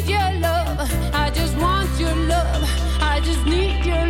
need your love. I just want your love. I just need your love.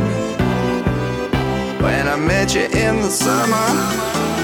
met you in the summer.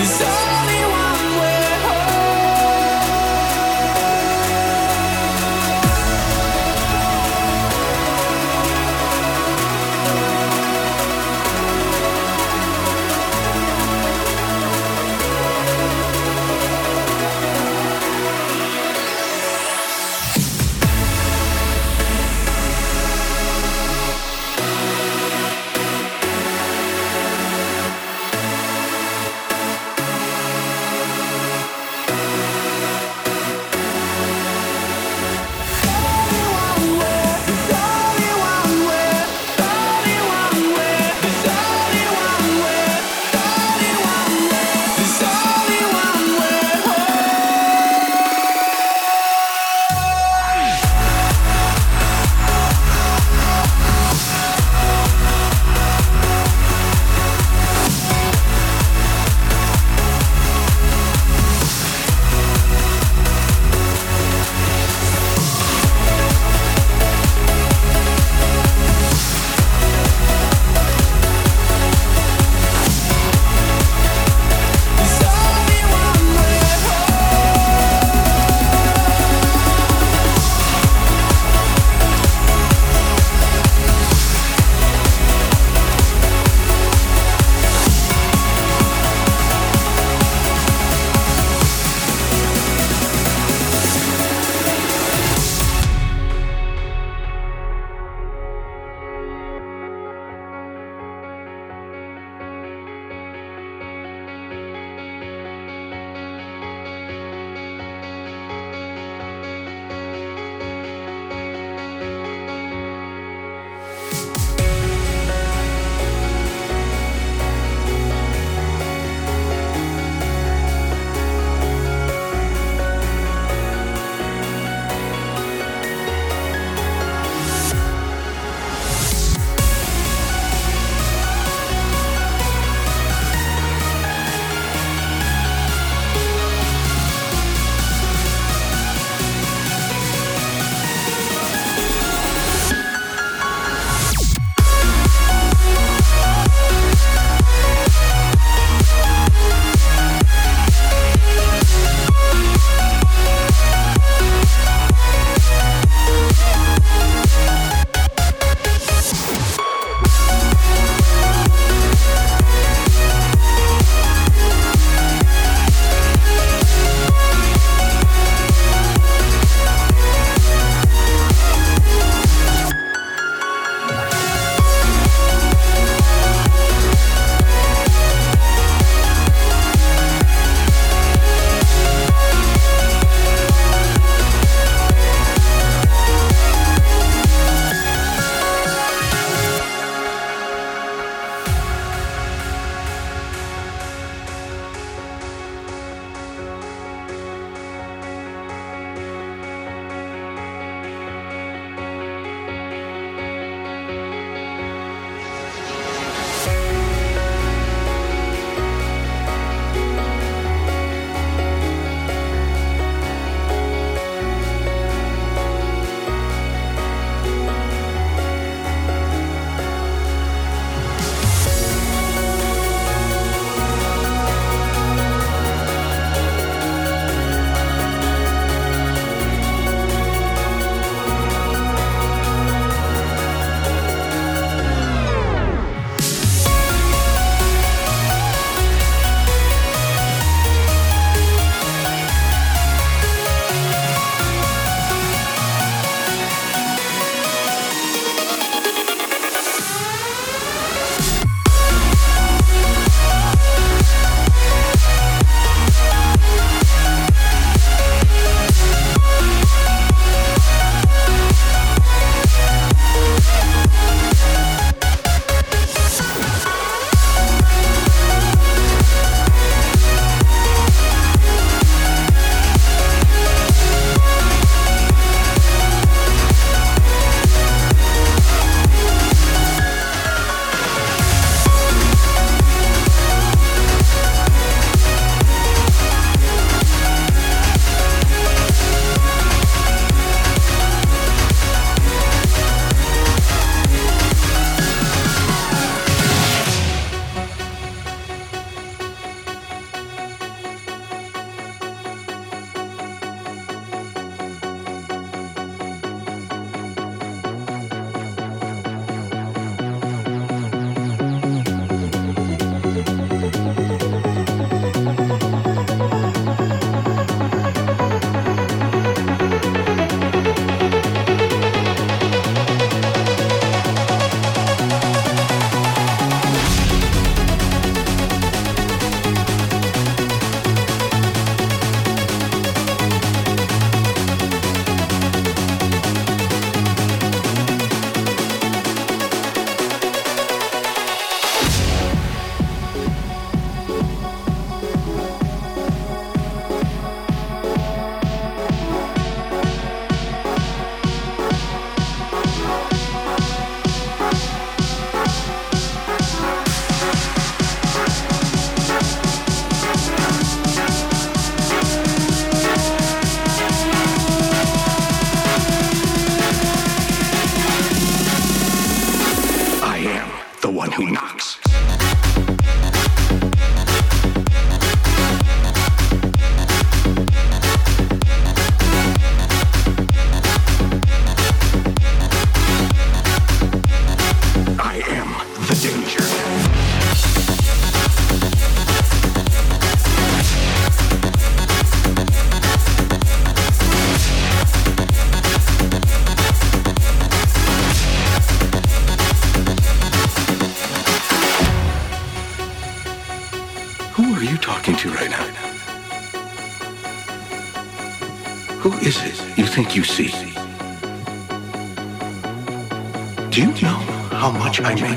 desire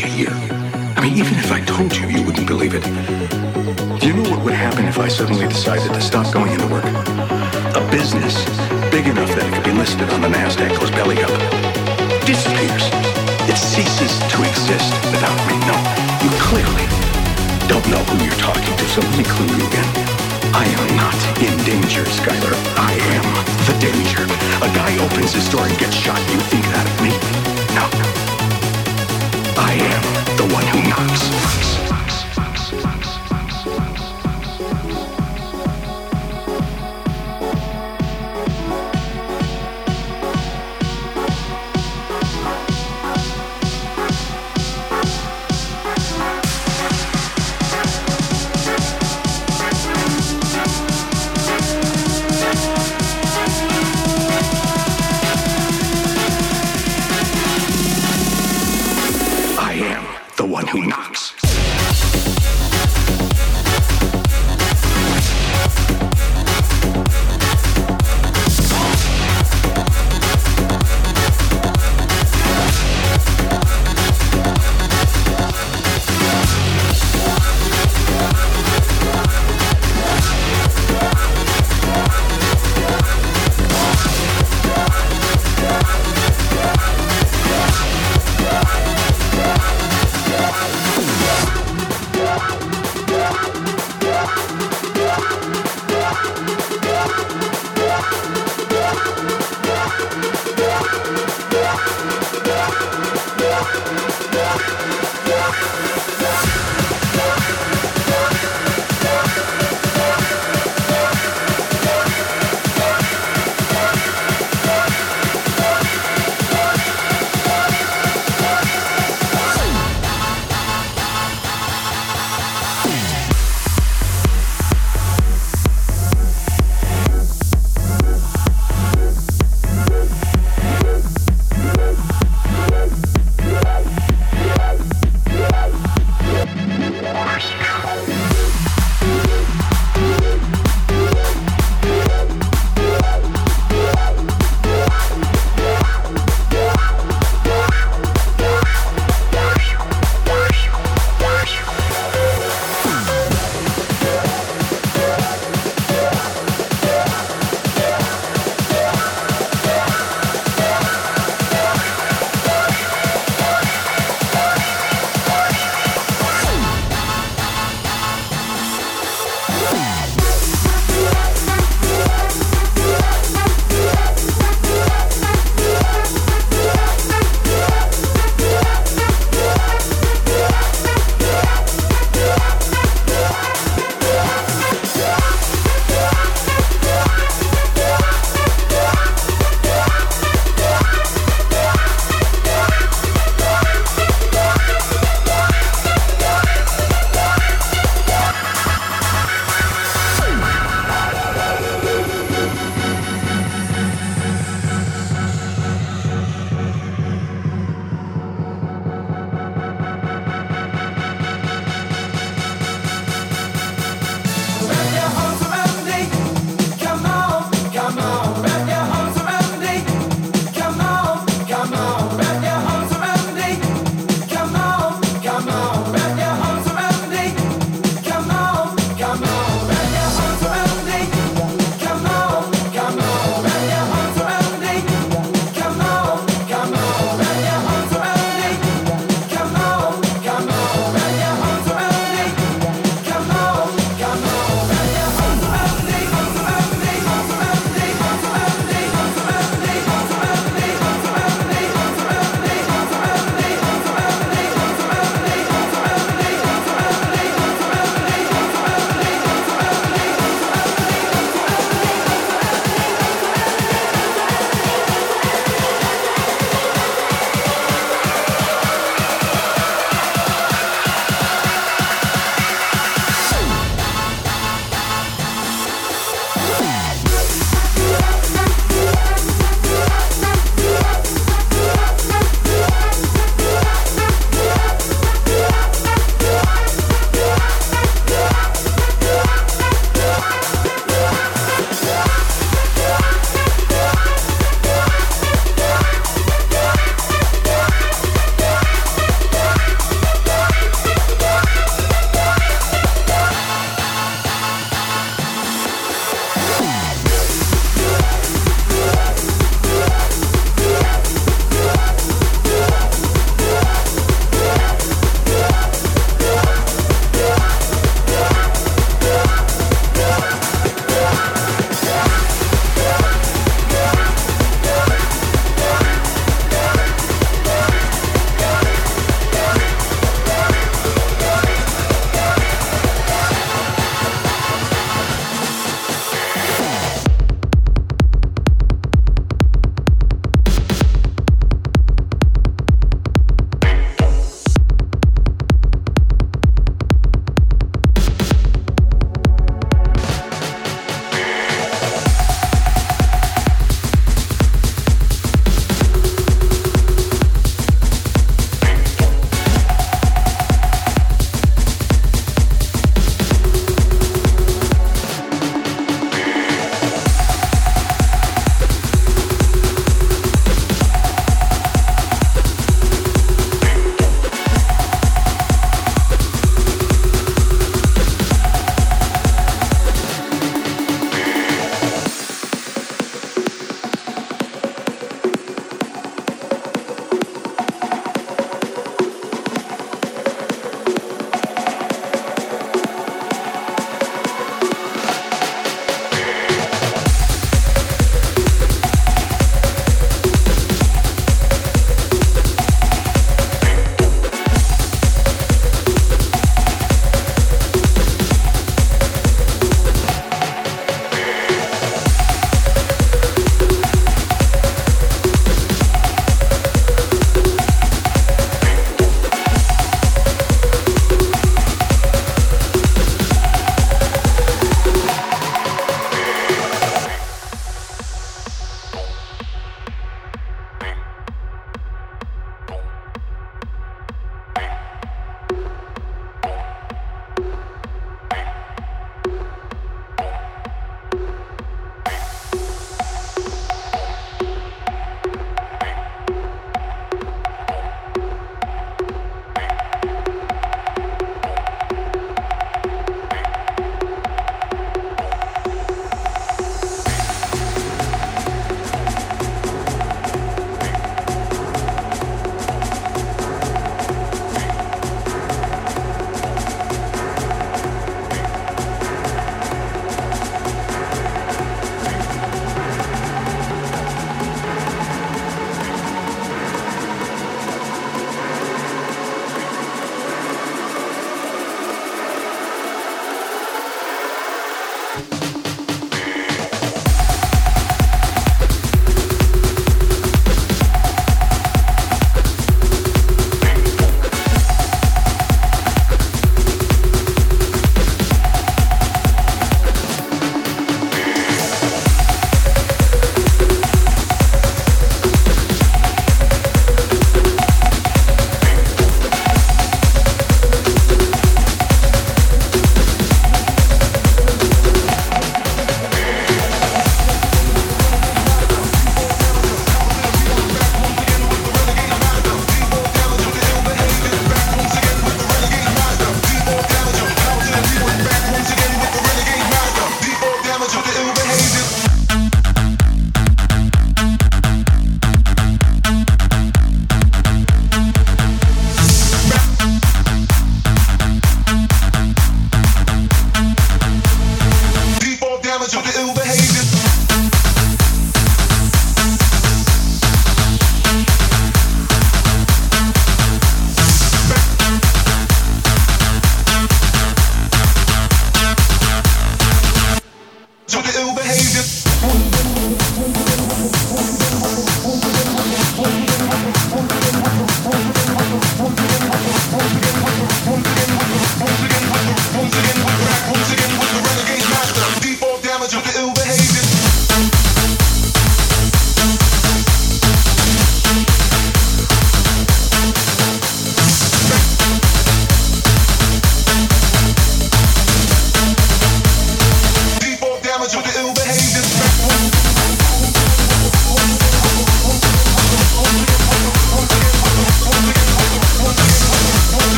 much I